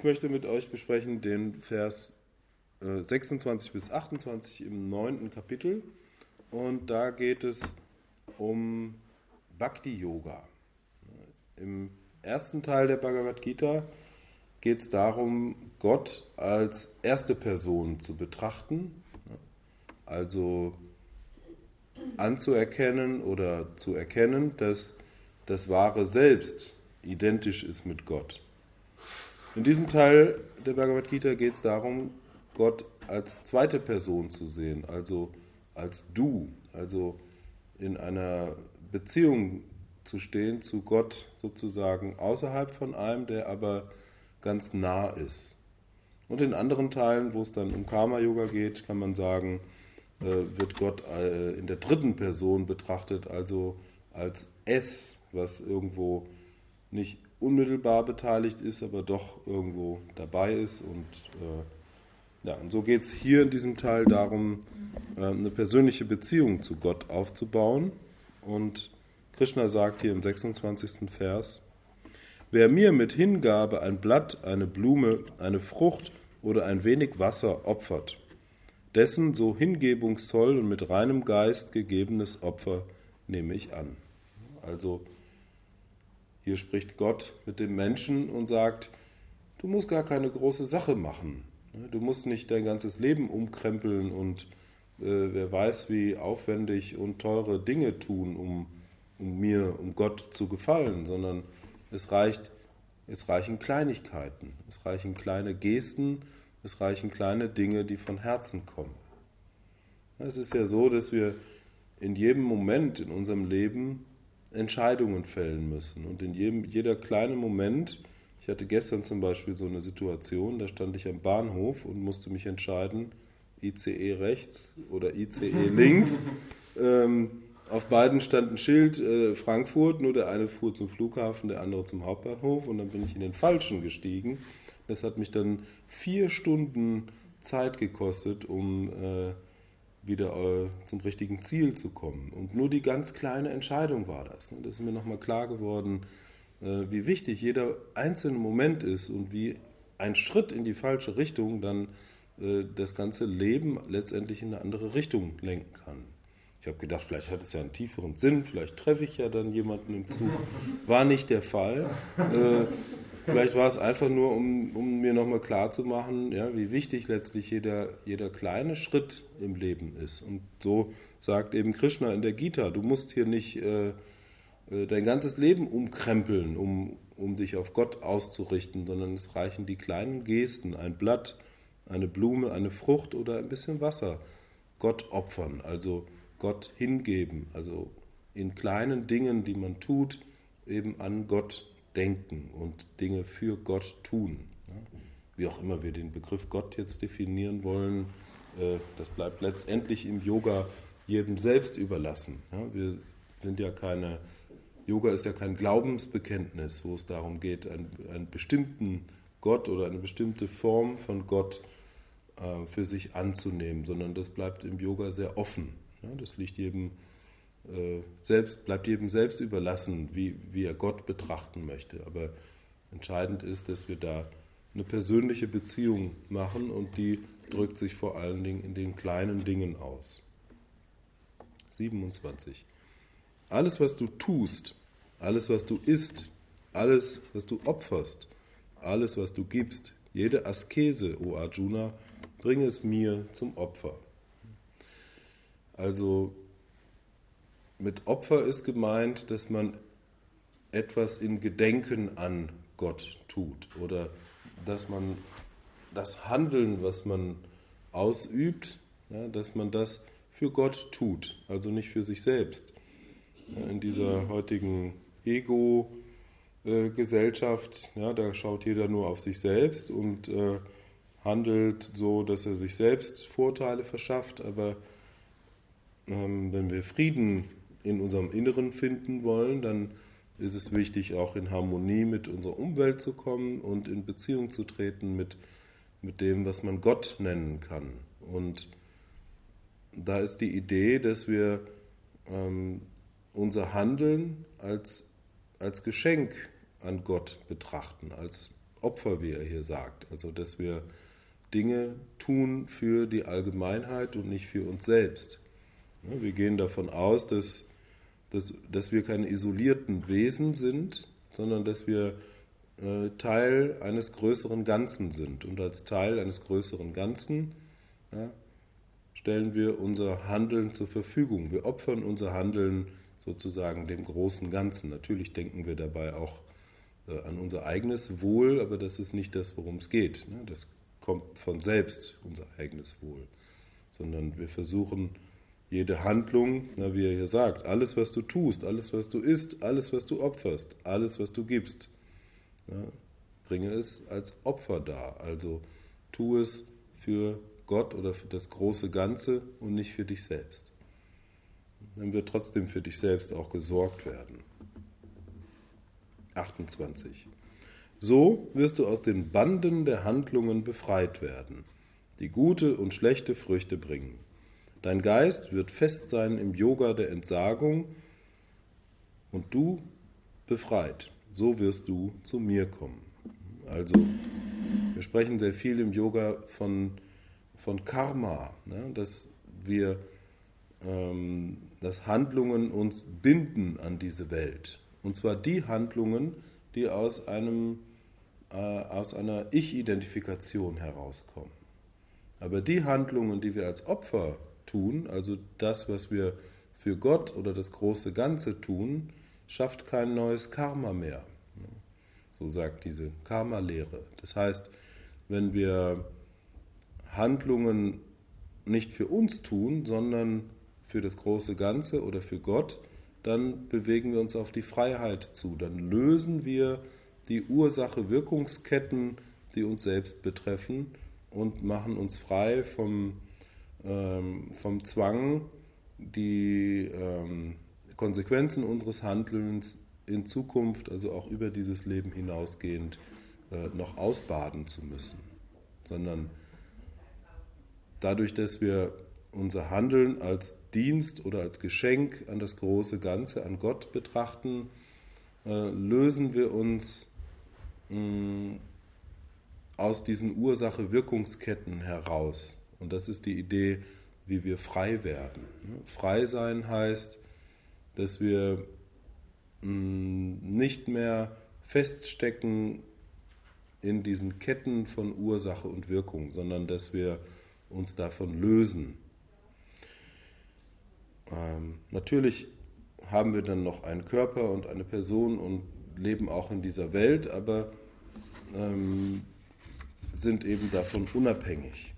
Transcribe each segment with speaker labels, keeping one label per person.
Speaker 1: Ich möchte mit euch besprechen den Vers 26 äh, bis 28 im neunten Kapitel. Und da geht es um Bhakti Yoga. Im ersten Teil der Bhagavad Gita geht es darum, Gott als erste Person zu betrachten, also anzuerkennen oder zu erkennen, dass das wahre Selbst identisch ist mit Gott. In diesem Teil der Bhagavad Gita geht es darum, Gott als zweite Person zu sehen, also als du, also in einer Beziehung zu stehen zu Gott sozusagen außerhalb von einem, der aber ganz nah ist. Und in anderen Teilen, wo es dann um Karma-Yoga geht, kann man sagen, äh, wird Gott äh, in der dritten Person betrachtet, also als Es, was irgendwo nicht unmittelbar beteiligt ist, aber doch irgendwo dabei ist. Und, äh, ja, und so geht es hier in diesem Teil darum, äh, eine persönliche Beziehung zu Gott aufzubauen. Und Krishna sagt hier im 26. Vers, Wer mir mit Hingabe ein Blatt, eine Blume, eine Frucht oder ein wenig Wasser opfert, dessen so hingebungsvoll und mit reinem Geist gegebenes Opfer nehme ich an. Also hier spricht Gott mit dem Menschen und sagt, du musst gar keine große Sache machen. Du musst nicht dein ganzes Leben umkrempeln und äh, wer weiß, wie aufwendig und teure Dinge tun, um, um mir, um Gott zu gefallen, sondern es reicht, es reichen Kleinigkeiten, es reichen kleine Gesten, es reichen kleine Dinge, die von Herzen kommen. Es ist ja so, dass wir in jedem Moment in unserem Leben Entscheidungen fällen müssen. Und in jedem, jeder kleine Moment, ich hatte gestern zum Beispiel so eine Situation, da stand ich am Bahnhof und musste mich entscheiden, ICE rechts oder ICE links. ähm, auf beiden stand ein Schild äh, Frankfurt, nur der eine fuhr zum Flughafen, der andere zum Hauptbahnhof und dann bin ich in den falschen gestiegen. Das hat mich dann vier Stunden Zeit gekostet, um äh, wieder äh, zum richtigen Ziel zu kommen. Und nur die ganz kleine Entscheidung war das. Und das ist mir nochmal klar geworden, äh, wie wichtig jeder einzelne Moment ist und wie ein Schritt in die falsche Richtung dann äh, das ganze Leben letztendlich in eine andere Richtung lenken kann. Ich habe gedacht, vielleicht hat es ja einen tieferen Sinn, vielleicht treffe ich ja dann jemanden im Zug. War nicht der Fall. Vielleicht war es einfach nur, um, um mir nochmal klarzumachen, ja, wie wichtig letztlich jeder, jeder kleine Schritt im Leben ist. Und so sagt eben Krishna in der Gita, du musst hier nicht äh, äh, dein ganzes Leben umkrempeln, um, um dich auf Gott auszurichten, sondern es reichen die kleinen Gesten, ein Blatt, eine Blume, eine Frucht oder ein bisschen Wasser. Gott opfern, also Gott hingeben, also in kleinen Dingen, die man tut, eben an Gott denken und Dinge für Gott tun. Wie auch immer wir den Begriff Gott jetzt definieren wollen, äh, das bleibt letztendlich im Yoga jedem selbst überlassen. Wir sind ja keine, Yoga ist ja kein Glaubensbekenntnis, wo es darum geht, einen, bestimmten Gott oder eine bestimmte Form von Gott äh, für sich anzunehmen, sondern das bleibt im Yoga sehr offen. Das liegt jedem äh, selbst, bleibt jedem selbst überlassen, wie, wie er Gott betrachten möchte. Aber entscheidend ist, dass wir da eine persönliche Beziehung machen und die drückt sich vor allen Dingen in den kleinen Dingen aus. 27. Alles, was du tust, alles, was du isst, alles, was du opferst, alles, was du gibst, jede Askese, o Arjuna, bringe es mir zum Opfer. Also mit Opfer ist gemeint, dass man etwas in Gedenken an Gott tut oder dass man das Handeln, was man ausübt, ja, dass man das für Gott tut, also nicht für sich selbst. Ja, in dieser heutigen Ego-Gesellschaft, ja, da schaut jeder nur auf sich selbst und äh, handelt so, dass er sich selbst Vorteile verschafft, aber ähm, wenn wir Frieden in unserem Inneren finden wollen, dann ist es wichtig, auch in Harmonie mit unserer Umwelt zu kommen und in Beziehung zu treten mit, mit dem, was man Gott nennen kann. Und da ist die Idee, dass wir ähm, unser Handeln als, als Geschenk an Gott betrachten, als Opfer, wie er hier sagt. Also dass wir Dinge tun für die Allgemeinheit und nicht für uns selbst. Wir gehen davon aus, dass, dass, dass wir keine isolierten Wesen sind, sondern dass wir äh, Teil eines größeren Ganzen sind. Und als Teil eines größeren Ganzen ja, stellen wir unser Handeln zur Verfügung. Wir opfern unser Handeln sozusagen dem großen Ganzen. Natürlich denken wir dabei auch äh, an unser eigenes Wohl, aber das ist nicht das, worum es geht. Ne? Das kommt von selbst, unser eigenes Wohl. Sondern wir versuchen, jede Handlung, na, wie er hier sagt, alles, was du tust, alles, was du isst, alles, was du opferst, alles, was du gibst, ja, bringe es als Opfer dar. Also tu es für Gott oder für das große Ganze und nicht für dich selbst. Dann wird trotzdem für dich selbst auch gesorgt werden. 28. So wirst du aus den Banden der Handlungen befreit werden, die gute und schlechte Früchte bringen. Dein Geist wird fest sein im Yoga der Entsagung und du befreit. So wirst du zu mir kommen. Also, wir sprechen sehr viel im Yoga von, von Karma, ne? dass wir, ähm, dass Handlungen uns binden an diese Welt. Und zwar die Handlungen, die aus, einem, äh, aus einer Ich-Identifikation herauskommen. Aber die Handlungen, die wir als Opfer tun, also das, was wir für Gott oder das große Ganze tun, schafft kein neues Karma mehr. So sagt diese Karma-Lehre. Das heißt, wenn wir Handlungen nicht für uns tun, sondern für das große Ganze oder für Gott, dann bewegen wir uns auf die Freiheit zu. Dann lösen wir die Ursache-Wirkungsketten, die uns selbst betreffen und machen uns frei vom, ähm, vom Zwang, die ähm, Konsequenzen unseres Handelns in Zukunft, also auch über dieses Leben hinausgehend, äh, noch ausbaden zu müssen, sondern dadurch, dass wir unser Handeln als Dienst oder als Geschenk an das große Ganze, an Gott betrachten, äh, lösen wir uns mh, aus diesen Ursache-Wirkungsketten heraus. Und das ist die Idee, wie wir frei werden. Frei sein heißt, dass wir nicht mehr feststecken in diesen Ketten von Ursache und Wirkung, sondern dass wir uns davon lösen. Ähm, natürlich haben wir dann noch einen Körper und eine Person und leben auch in dieser Welt, aber ähm, sind eben davon unabhängig.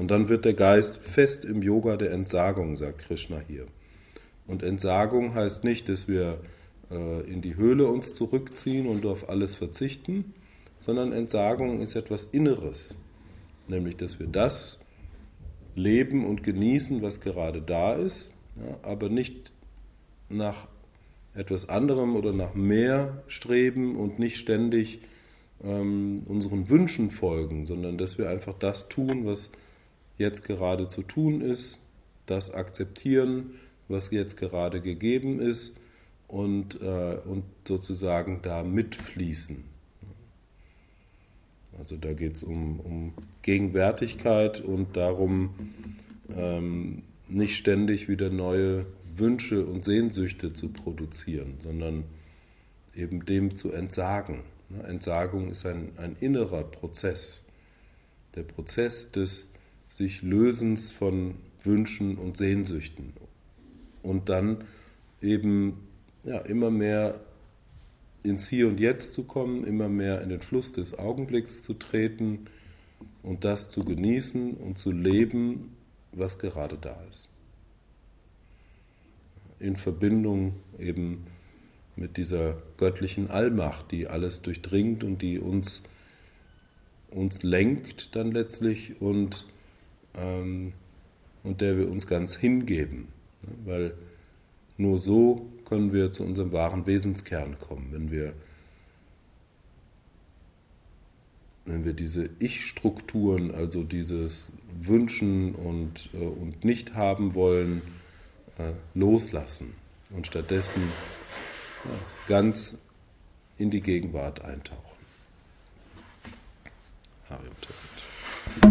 Speaker 1: Und dann wird der Geist fest im Yoga der Entsagung, sagt Krishna hier. Und Entsagung heißt nicht, dass wir äh, in die Höhle uns zurückziehen und auf alles verzichten, sondern Entsagung ist etwas Inneres, nämlich dass wir das leben und genießen, was gerade da ist, ja, aber nicht nach etwas anderem oder nach mehr streben und nicht ständig ähm, unseren Wünschen folgen, sondern dass wir einfach das tun, was jetzt gerade zu tun ist, das akzeptieren, was jetzt gerade gegeben ist und, äh, und sozusagen da mitfließen. Also da geht es um, um, Gegenwärtigkeit und darum, ähm, nicht ständig wieder neue Wünsche und Sehnsüchte zu produzieren, sondern eben dem zu entsagen. Entsagung ist ein, ein innerer Prozess. Der Prozess des sich Lösens von Wünschen und Sehnsüchten. Und dann eben ja, immer mehr ins Hier und Jetzt zu kommen, immer mehr in den Fluss des Augenblicks zu treten und das zu genießen und zu leben, was gerade da ist. In Verbindung eben mit dieser göttlichen Allmacht, die alles durchdringt und die uns, uns lenkt dann letztlich und ähm, und der wir uns ganz hingeben. Ne? Weil nur so können wir zu unserem wahren Wesenskern kommen, wenn wir, wenn wir diese Ich-Strukturen, also dieses Wünschen und, äh, und nicht haben wollen, äh, loslassen und stattdessen ganz in die Gegenwart eintaucht.